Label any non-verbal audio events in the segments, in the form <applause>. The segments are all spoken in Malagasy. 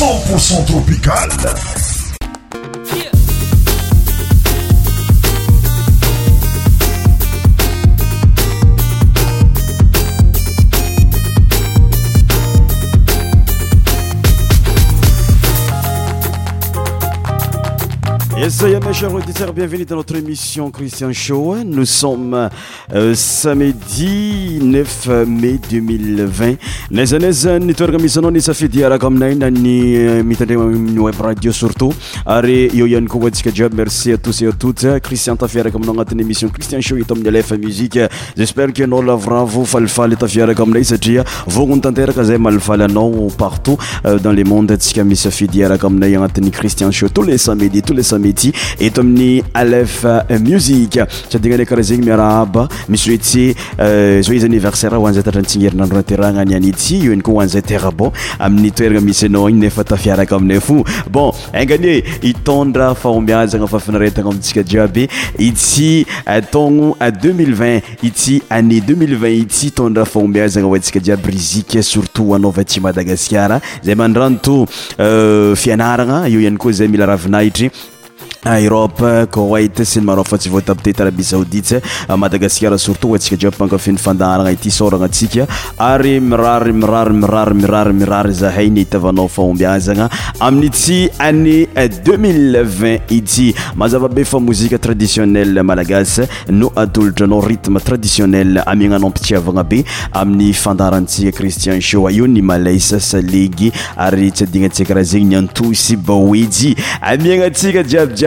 100% tropical. est, mes chers auditeurs, bienvenue dans notre émission Christian Show. Nous sommes euh, samedi 9 euh, mai 2020. Nezaneza nitoorganisano ny safidy araka aminay na ny mitandregna amin'ny web radio surtout ary eo ihany koa merci à tous et à toutes Christian tafiaraka aminao agnatin'ny émission Christian Show et Tom de alefa musique j'espère que nous anao lavoravo falifaly tafiaraka aminay satria vogno tanteraka zay malifaly anao partout euh, dans le monde antsika misafidy araka aminay agnatin'ny Christian Show tous les samedis tous les samedis ty eto amin'ny alf euh, musik sadina ana karaha zegny miara ab misyeaiesaatatsieiyiaisaaotfaaaainaybonanga itndrafaomiazana fafinaretana mitsika jiaby itsy euh, tgno 2020 itsy ané 2020 itsytndrafmiazana otsikaiabystatymadagasar zay euh, ana o ay kozay ia raviitry Ah, sy yarftsy taptetyrabi saodit ah, madagasar sutotsiaiaankafe'nyfandarana ity sôranasika ary mirary mirryiryiy mirary zahay nitna faombizana aminy ty ané 200 eh, ity azavabe fa mozika tradiionel malagas no atoltrnao rtme tradiionel aminana mpiiavana be amin'ny fandaransia cristian sa io ny malasa salegy ary tsyadinasikrahazeny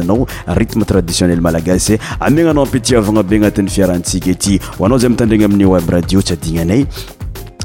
anao rythme traditionnel malagasy e amignanao ampitiavagna be agnatin'ny fiarahantsika ity ho anao zay mitandragna amin'ny web radio tsy adignaanay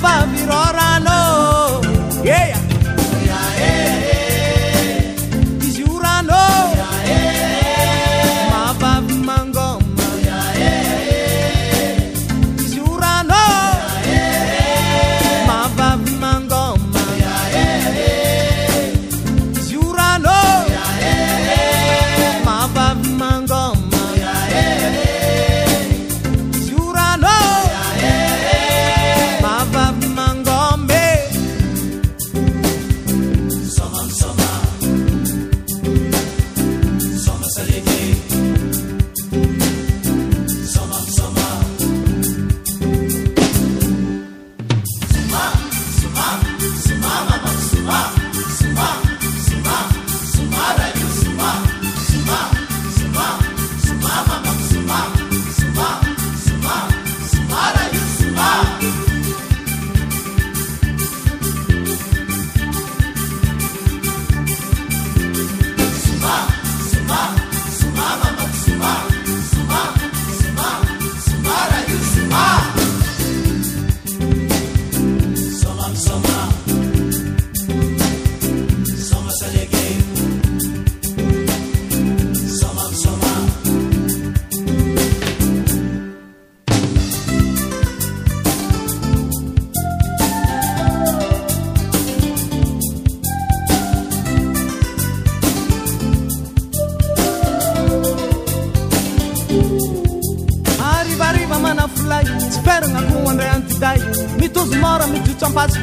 Baba Virora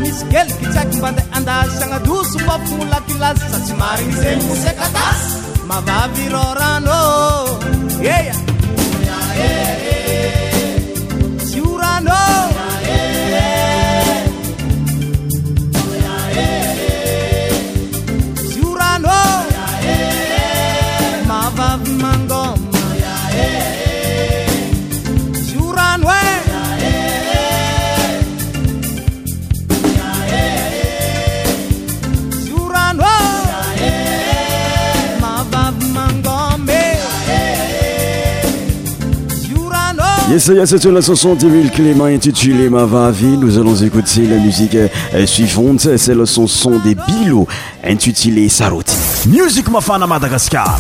misy gel kitsaky mbanda anda sangadoso mapolakilazy sasymarinyzeny mosekatasy mavavirorano ie saya c'est une la chanson demil cléman intitulé mavavi nous allons écouter la musique euh, suivante cet la canson des bilots intitilé sa routi music ma fana madagascar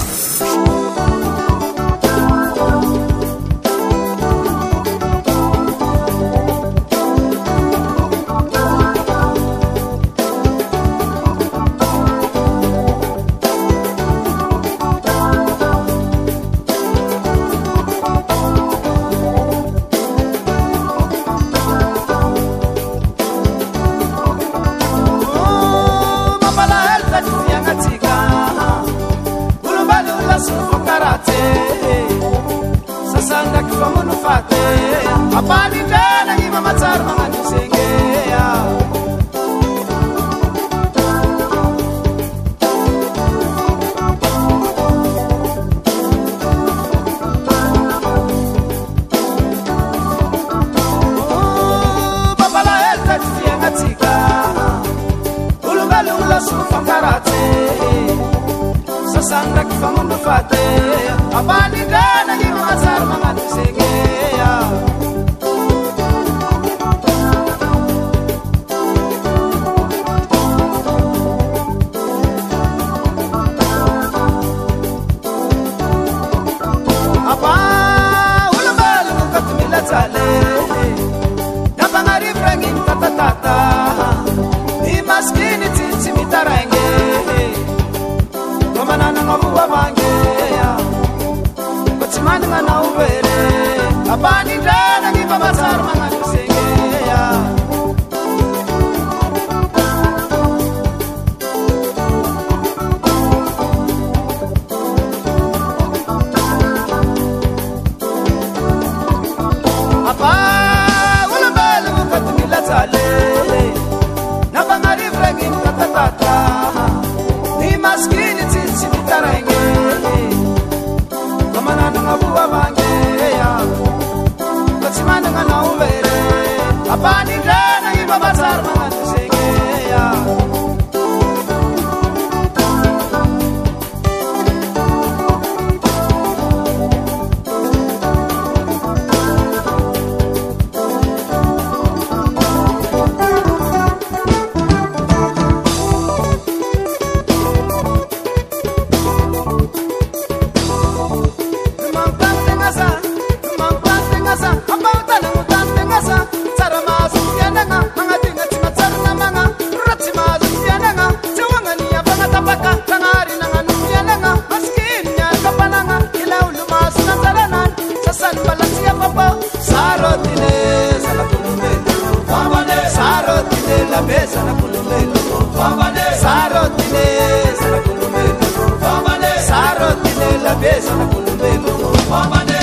Esa, un bebé, un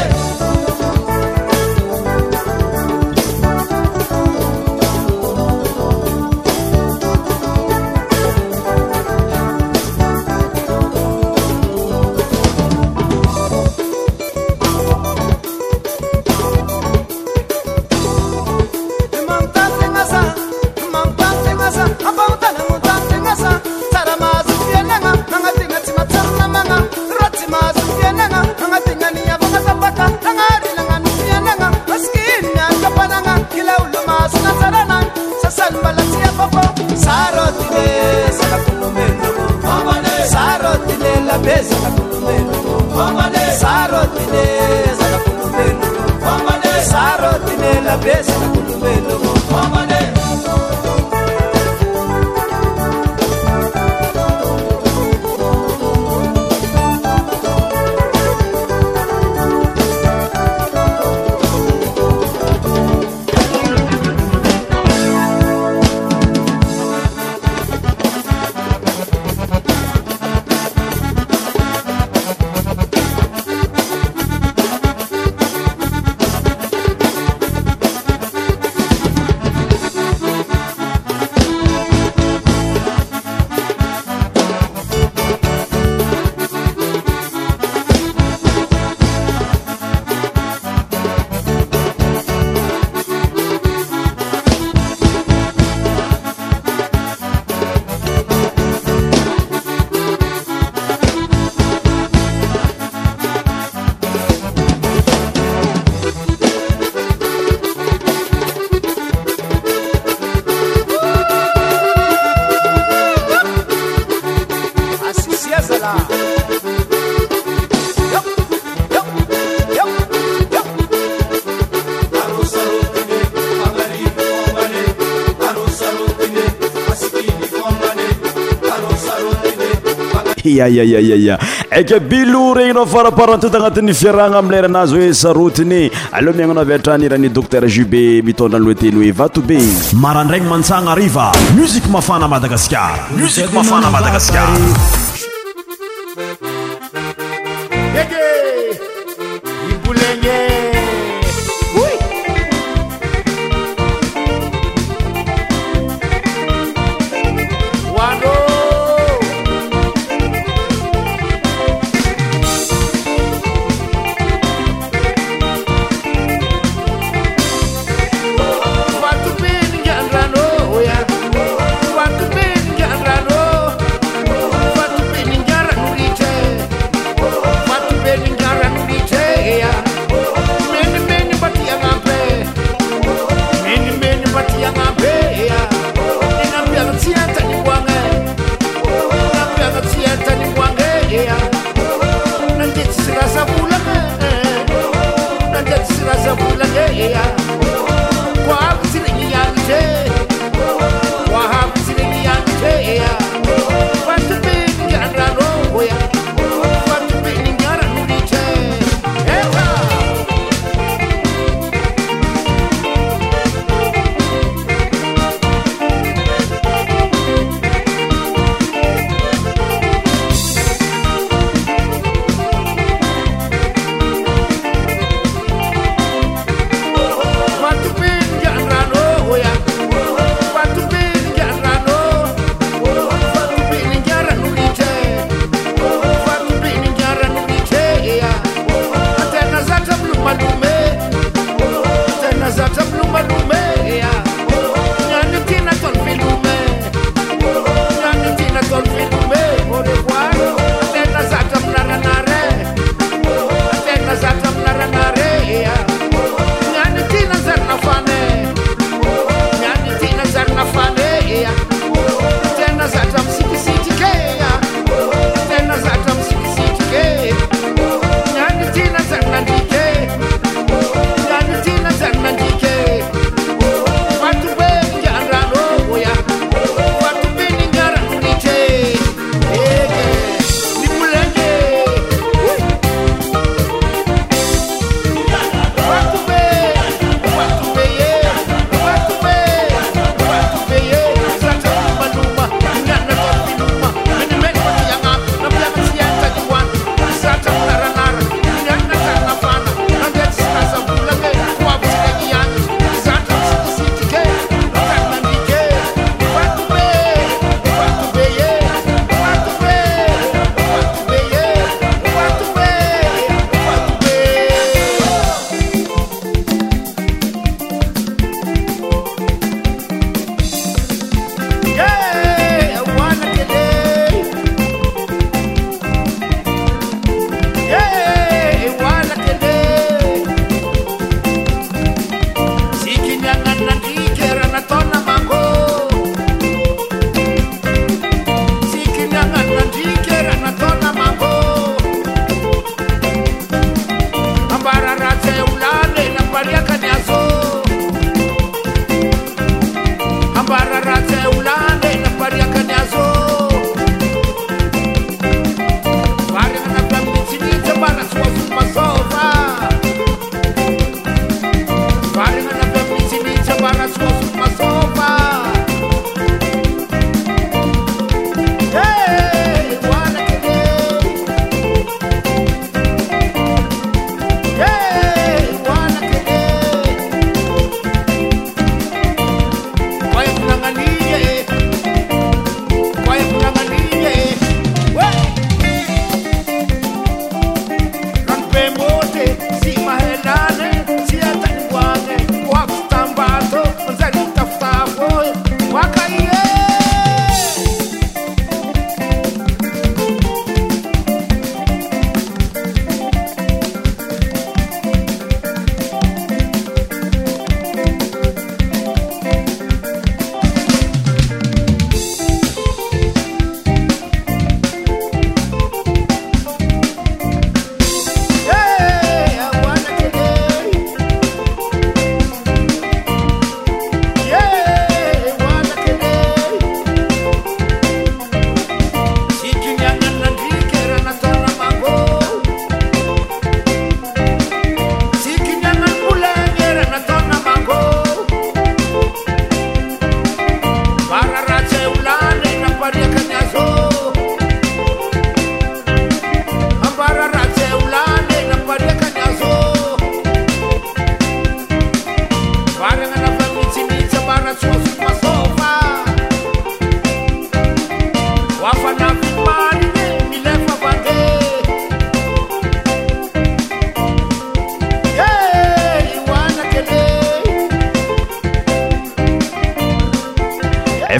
yayaaaya aky abilo regninao faraparanteta agnatin'ny fiaragna amleranazy oe sarotiny aleoa miagnanao avy atrany irany docteur jube mitondra anyloateny hoe vato be iz marandragny mantsagna ariva muzike mafana madagasikara musik mafana madagasikara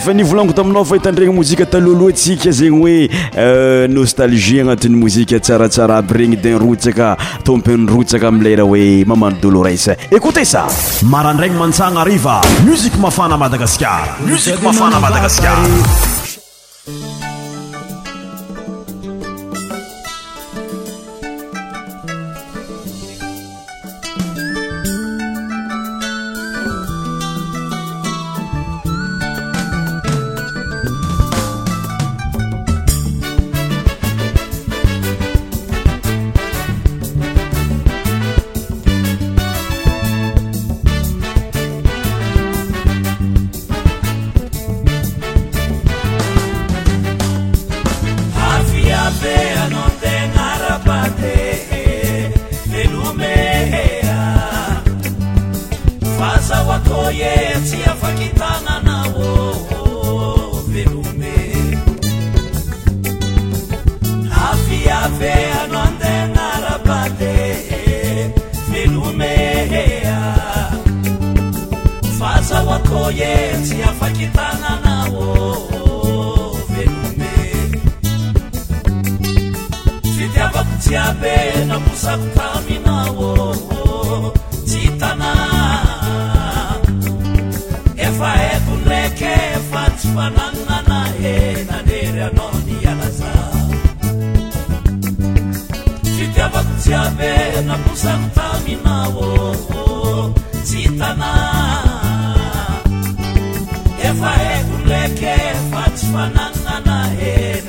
fa nivolanigo taminao fahitandragna mozika talohloha tsika zegny hoe euh, nostalgie agnatin'ny mozika tsaratsara aby regny dinrotsaka tompin'nrotsaka amleraha hoe mamano dolores ekotesa marandragny mantsagna ariva muzika mafana madagaskara musik mafana madagaskaar f hry sy tiavakoiabe nakosan taminaho s tan efa olke fa tsy fanan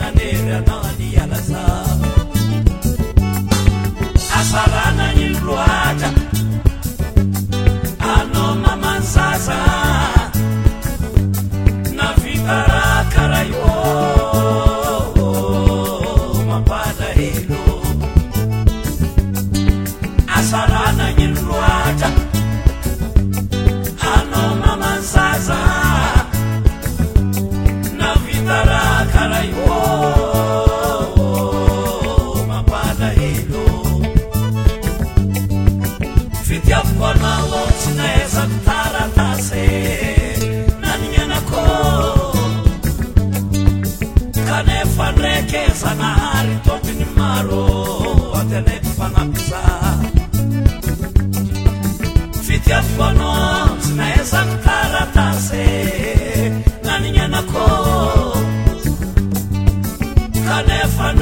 hny afarnagny load anao mamans whoa.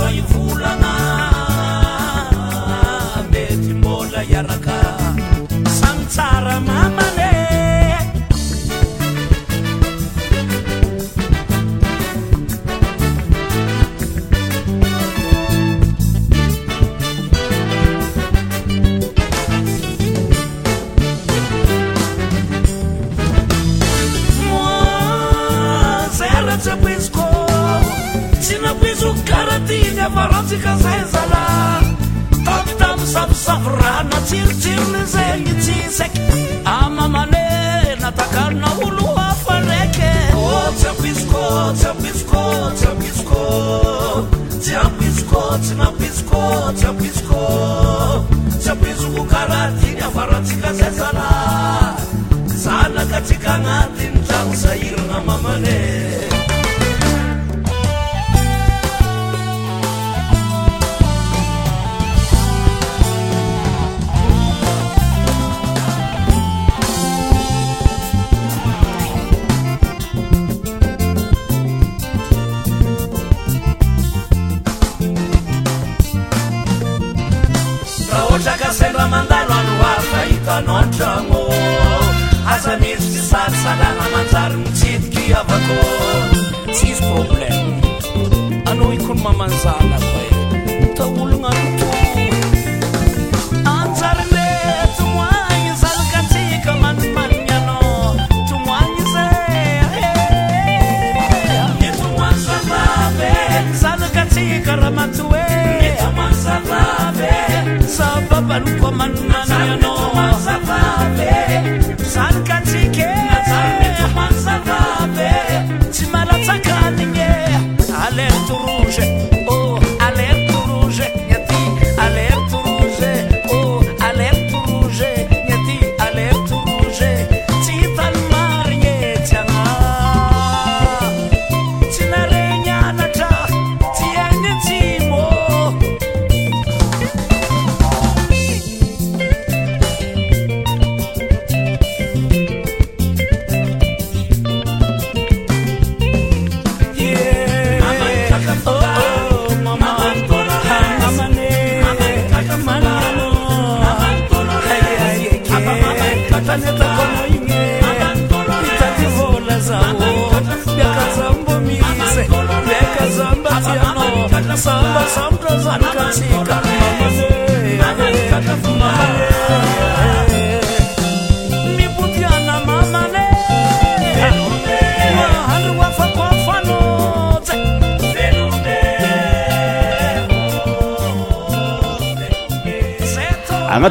Are you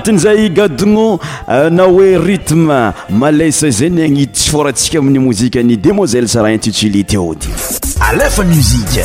snizay gadino euh, na hoe rytme malasa zany agnit tsy forantsika amin'ny mozika ny démoiselle saraha intitulité ody alefa musike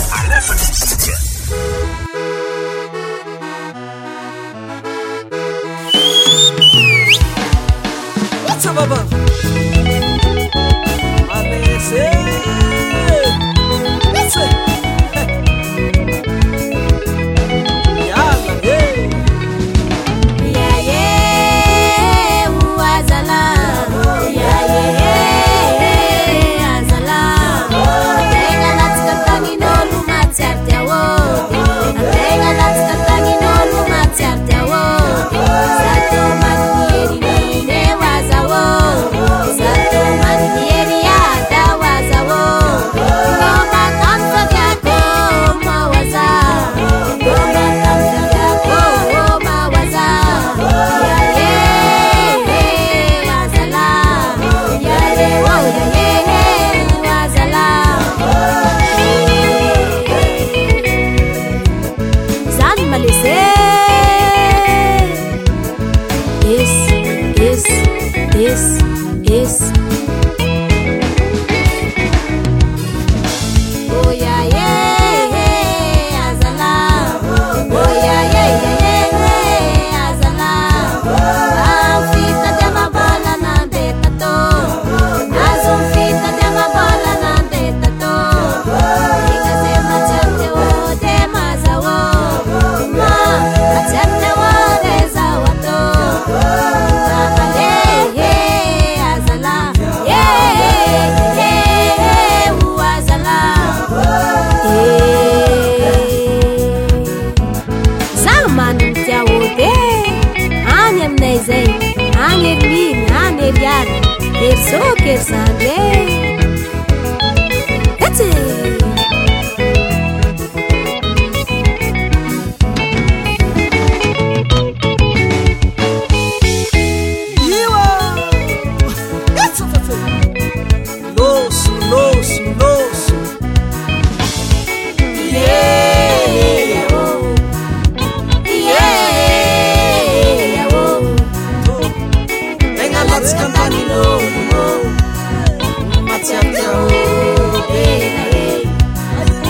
c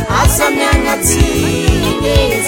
아sg起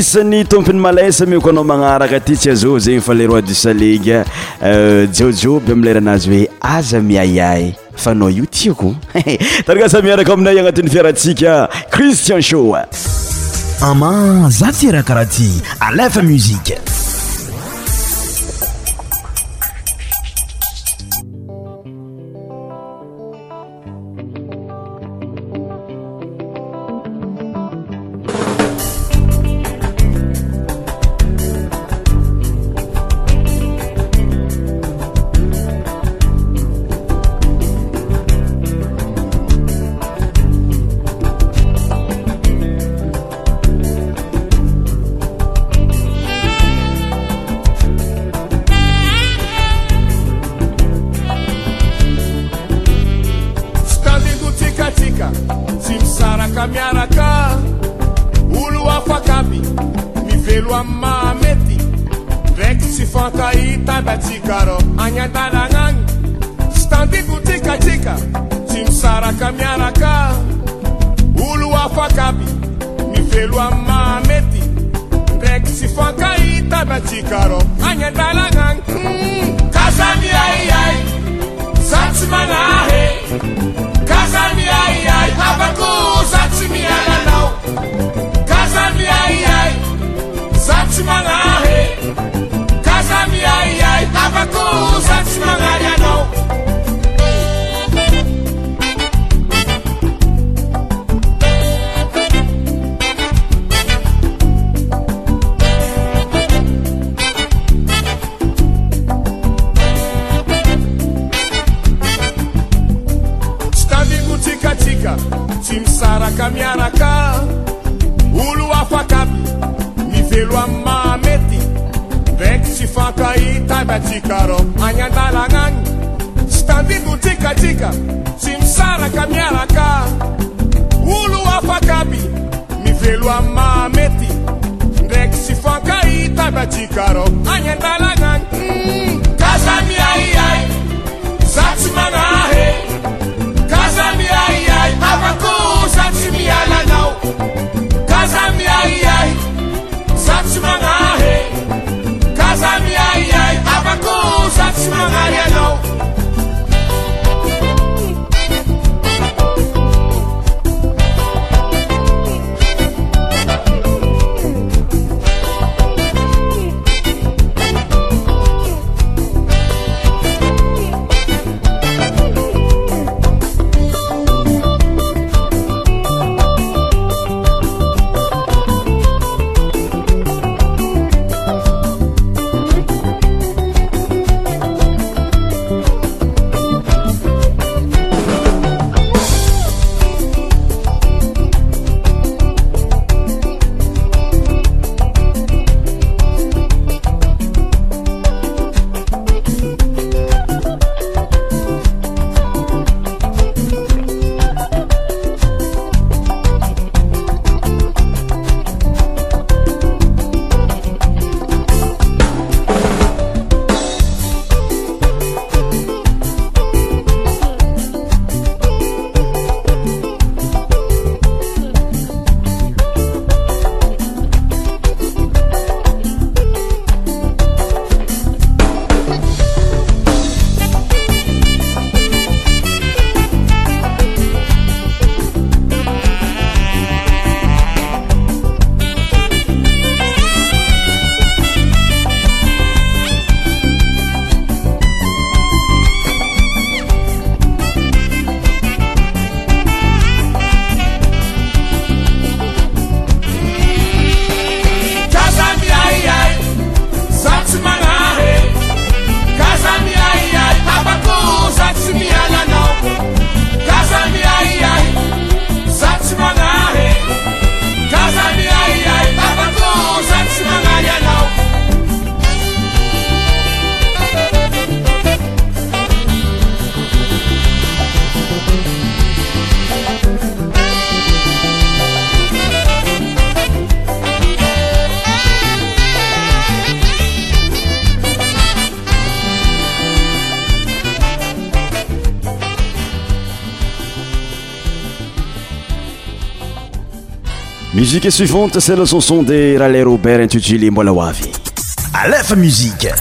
isany tompony malesa mioko anao magnaraka aty tsy aza zegny fa leroi du salega jiojoby euh, amiy leranazy hoe aza miayay fa anao io tiakoaehe <laughs> taragasa miaraka aminay agnatin'ny fiaratsika cristian sho ama za tyra karaha ty alefa muzika chicaro. Ángel de la sique suivante cest la canson de ralerobert intutile mbolawavi alef musiqe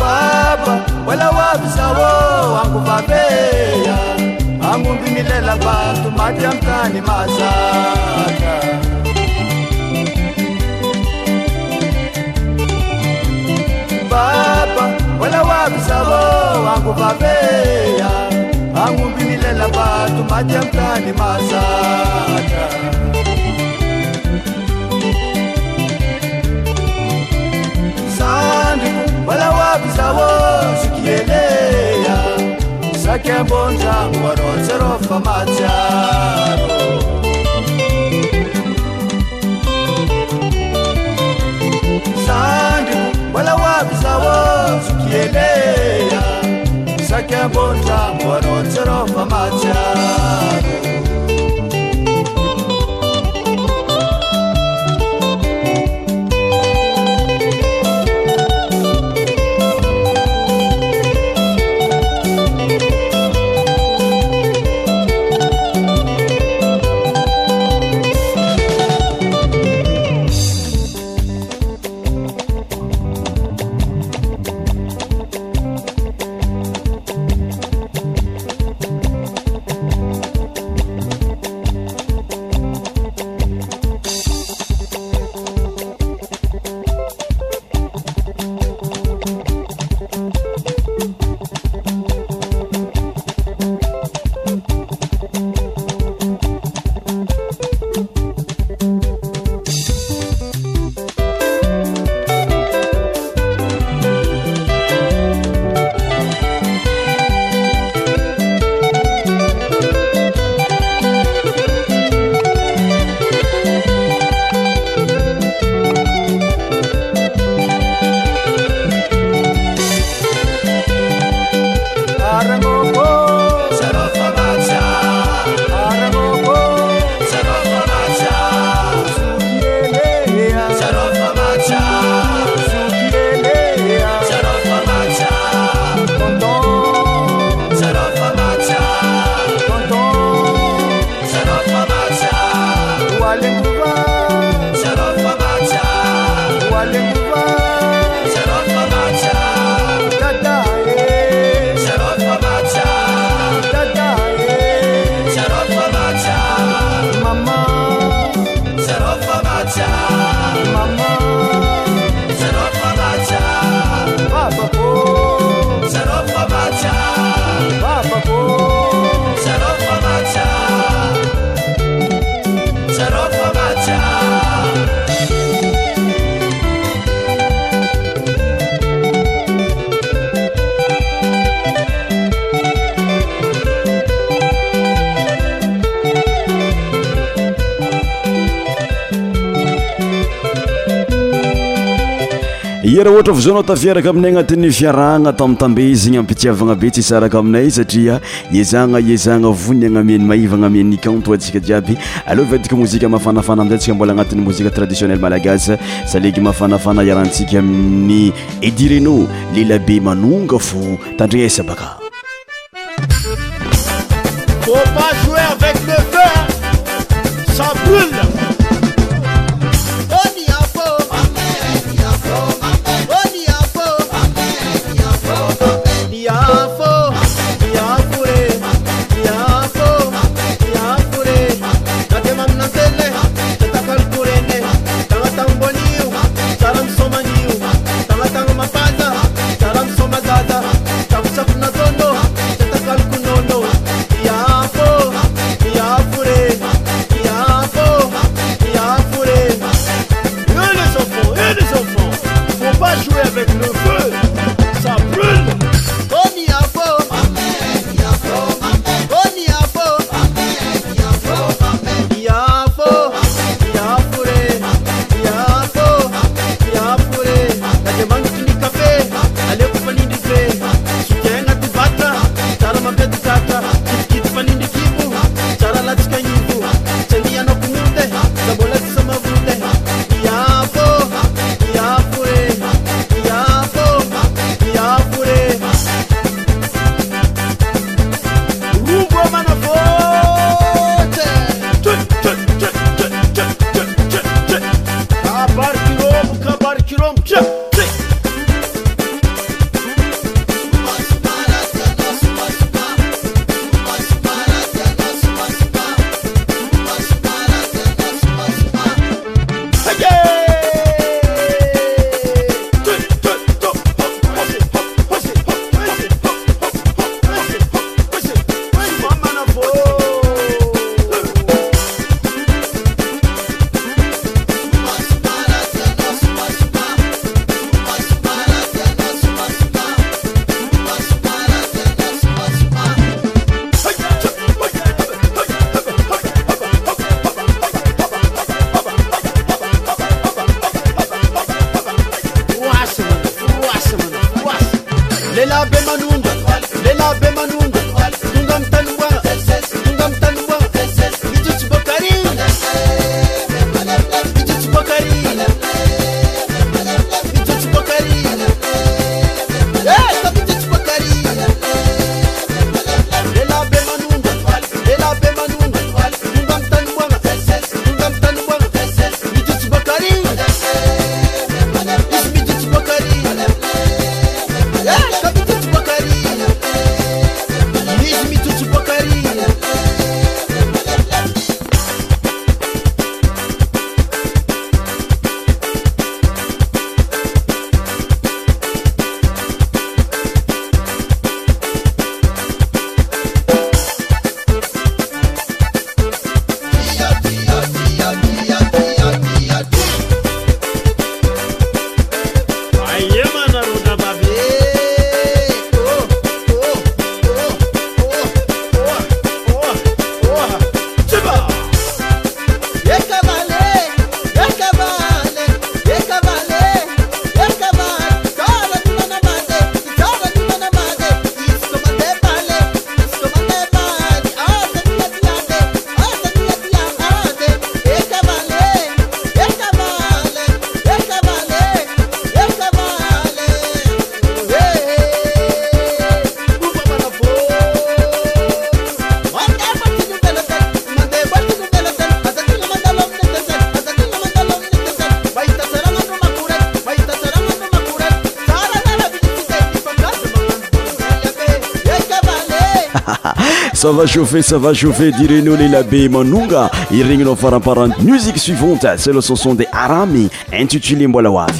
baba wela wabisawo wangu vabeya angumbimilela bantu mati ya mtani mazaka baba wela wabisawo wangu vabeya angubinilela bantu matya mtani masaka sandu wala wapi sawo sikielea sakembo nzangu matyaro sandu wala wapi sawo Sakya Bota, Moro Choro Mamacha. raha ohatra fa zaoanao tafiaraka aminay agnatin'ny fiarahna tami'y tambe izy igny ampitiavagna be tsy saraka aminay satria iezagna ezana vony agnamiany maiva agnamianny canto antsika jiaby aleha vadiky mozika mafanafana aminzay ntsika mbola agnatin'ny mozika traditionnel malagasy salegy mahafanafana iarantsika aminny edirena lelabe manonga fo tandrina esa baka ça va chauffer, ça va chauffer, direz-nous les labés Manunga. Ils par nos musique suivante, c'est le chanson des Arami, intitulé Mbolawavi.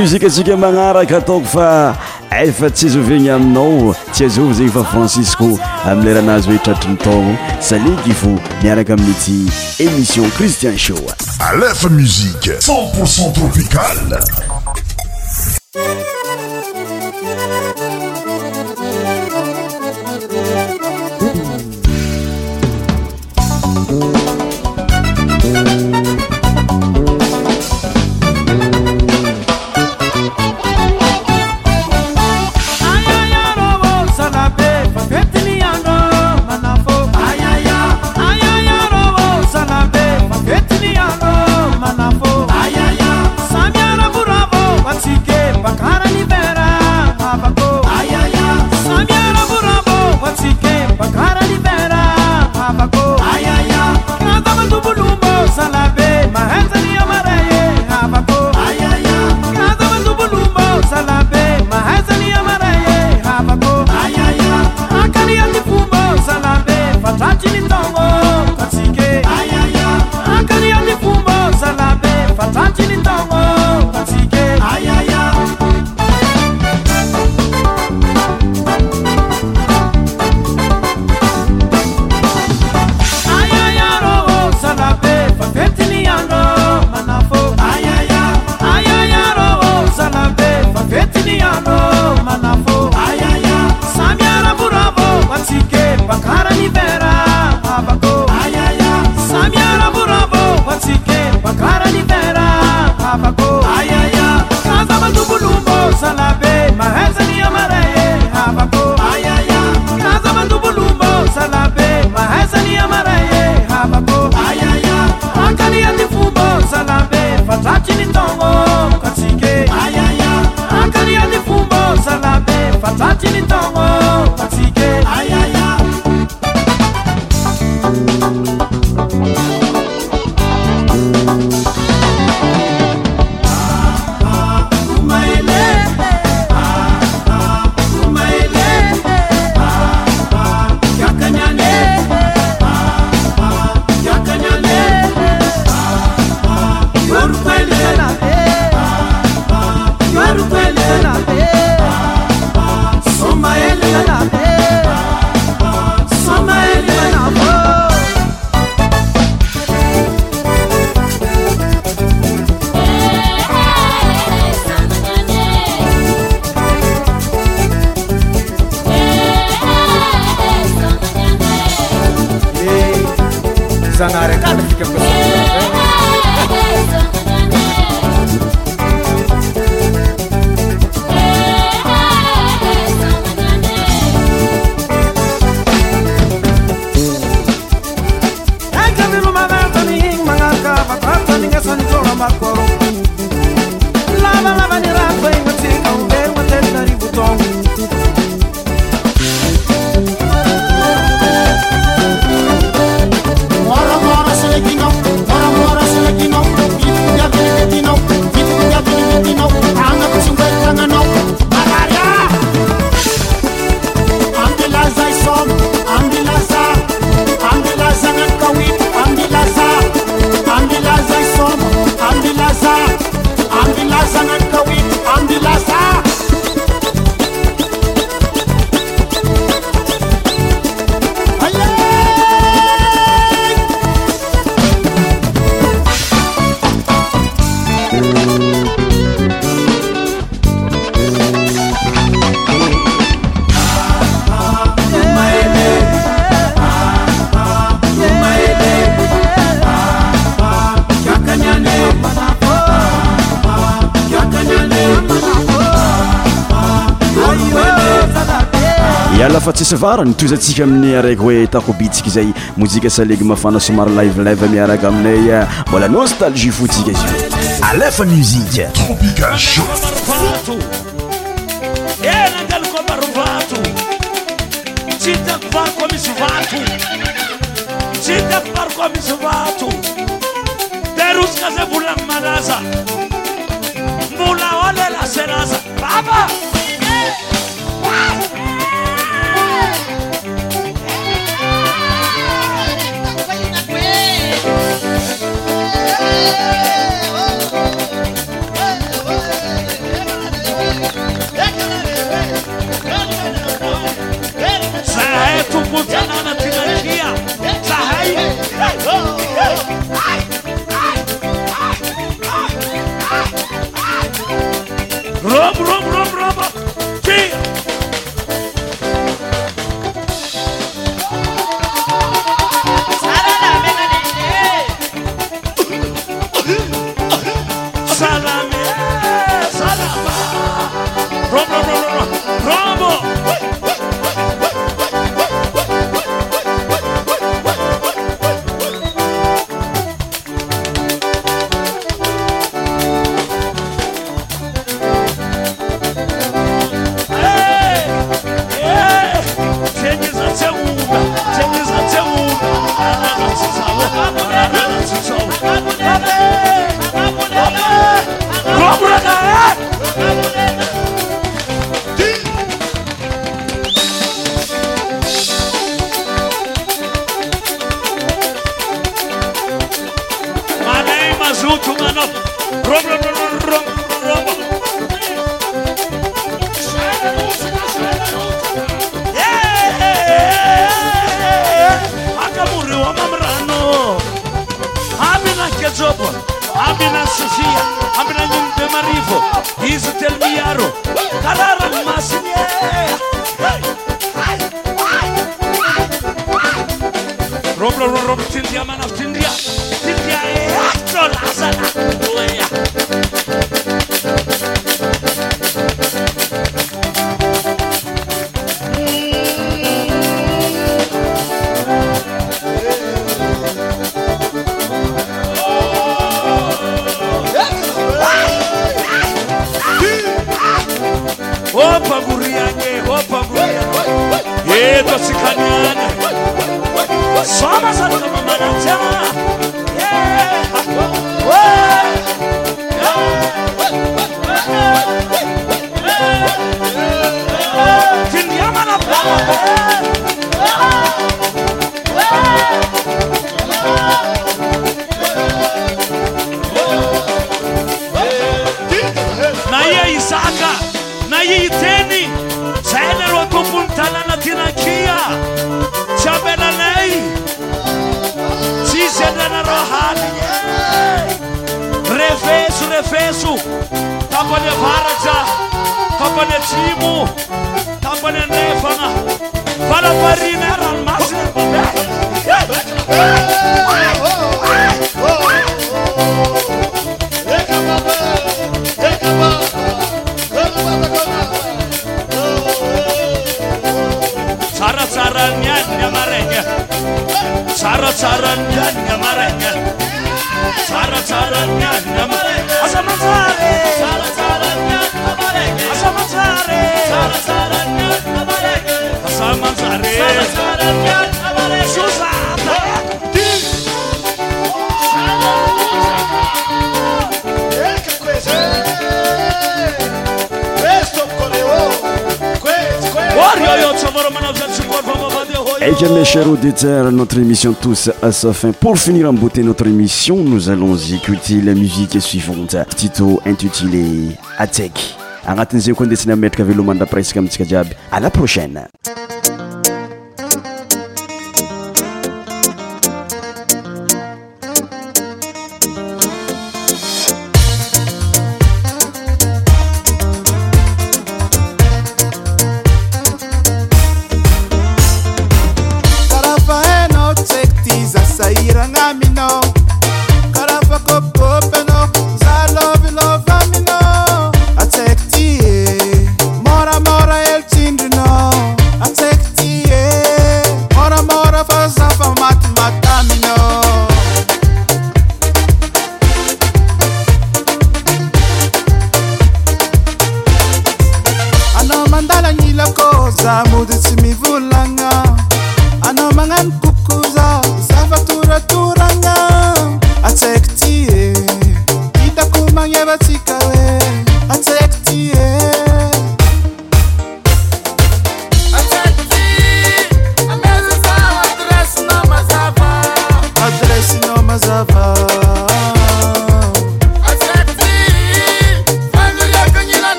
mosike asika magnaraka ataoko fa efa tsy azovegny aminao tsy azovy zegny fa francisco am leranazy oe etratriny taono saliky vo miaraka aminyty emission christian sho alefa muzike c0nporcent tropicale a rapwe matiko tsisy varany tozyatsika amin'ny araiky hoe takobitsiky zay mozika salegy mafana somary livelve miaraky aminay mbola nostalgie fotika eh, za opaguriange oau yetosikanana smasamamanja caranya nyamarenya cara caranya nyamarenya cara caranya nyamarenya Et eh bien mes chers auditeurs, notre émission tous à sa fin. Pour finir en beauté notre émission, nous allons écouter la musique suivante. Tito intitulé Atek. À la prochaine.